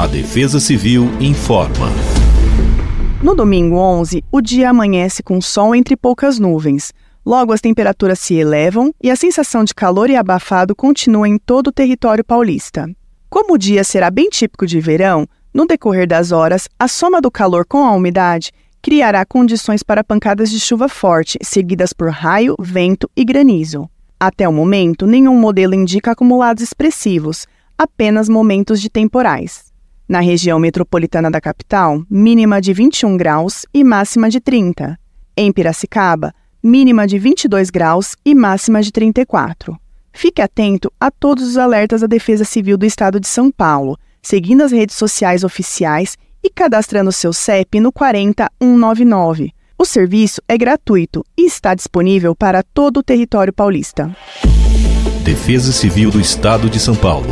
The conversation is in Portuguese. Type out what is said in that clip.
A Defesa Civil informa. No domingo 11, o dia amanhece com sol entre poucas nuvens. Logo, as temperaturas se elevam e a sensação de calor e abafado continua em todo o território paulista. Como o dia será bem típico de verão, no decorrer das horas, a soma do calor com a umidade criará condições para pancadas de chuva forte, seguidas por raio, vento e granizo. Até o momento, nenhum modelo indica acumulados expressivos, apenas momentos de temporais. Na região metropolitana da capital, mínima de 21 graus e máxima de 30. Em Piracicaba, mínima de 22 graus e máxima de 34. Fique atento a todos os alertas da Defesa Civil do Estado de São Paulo, seguindo as redes sociais oficiais e cadastrando seu CEP no 40199. O serviço é gratuito e está disponível para todo o território paulista. Defesa Civil do Estado de São Paulo.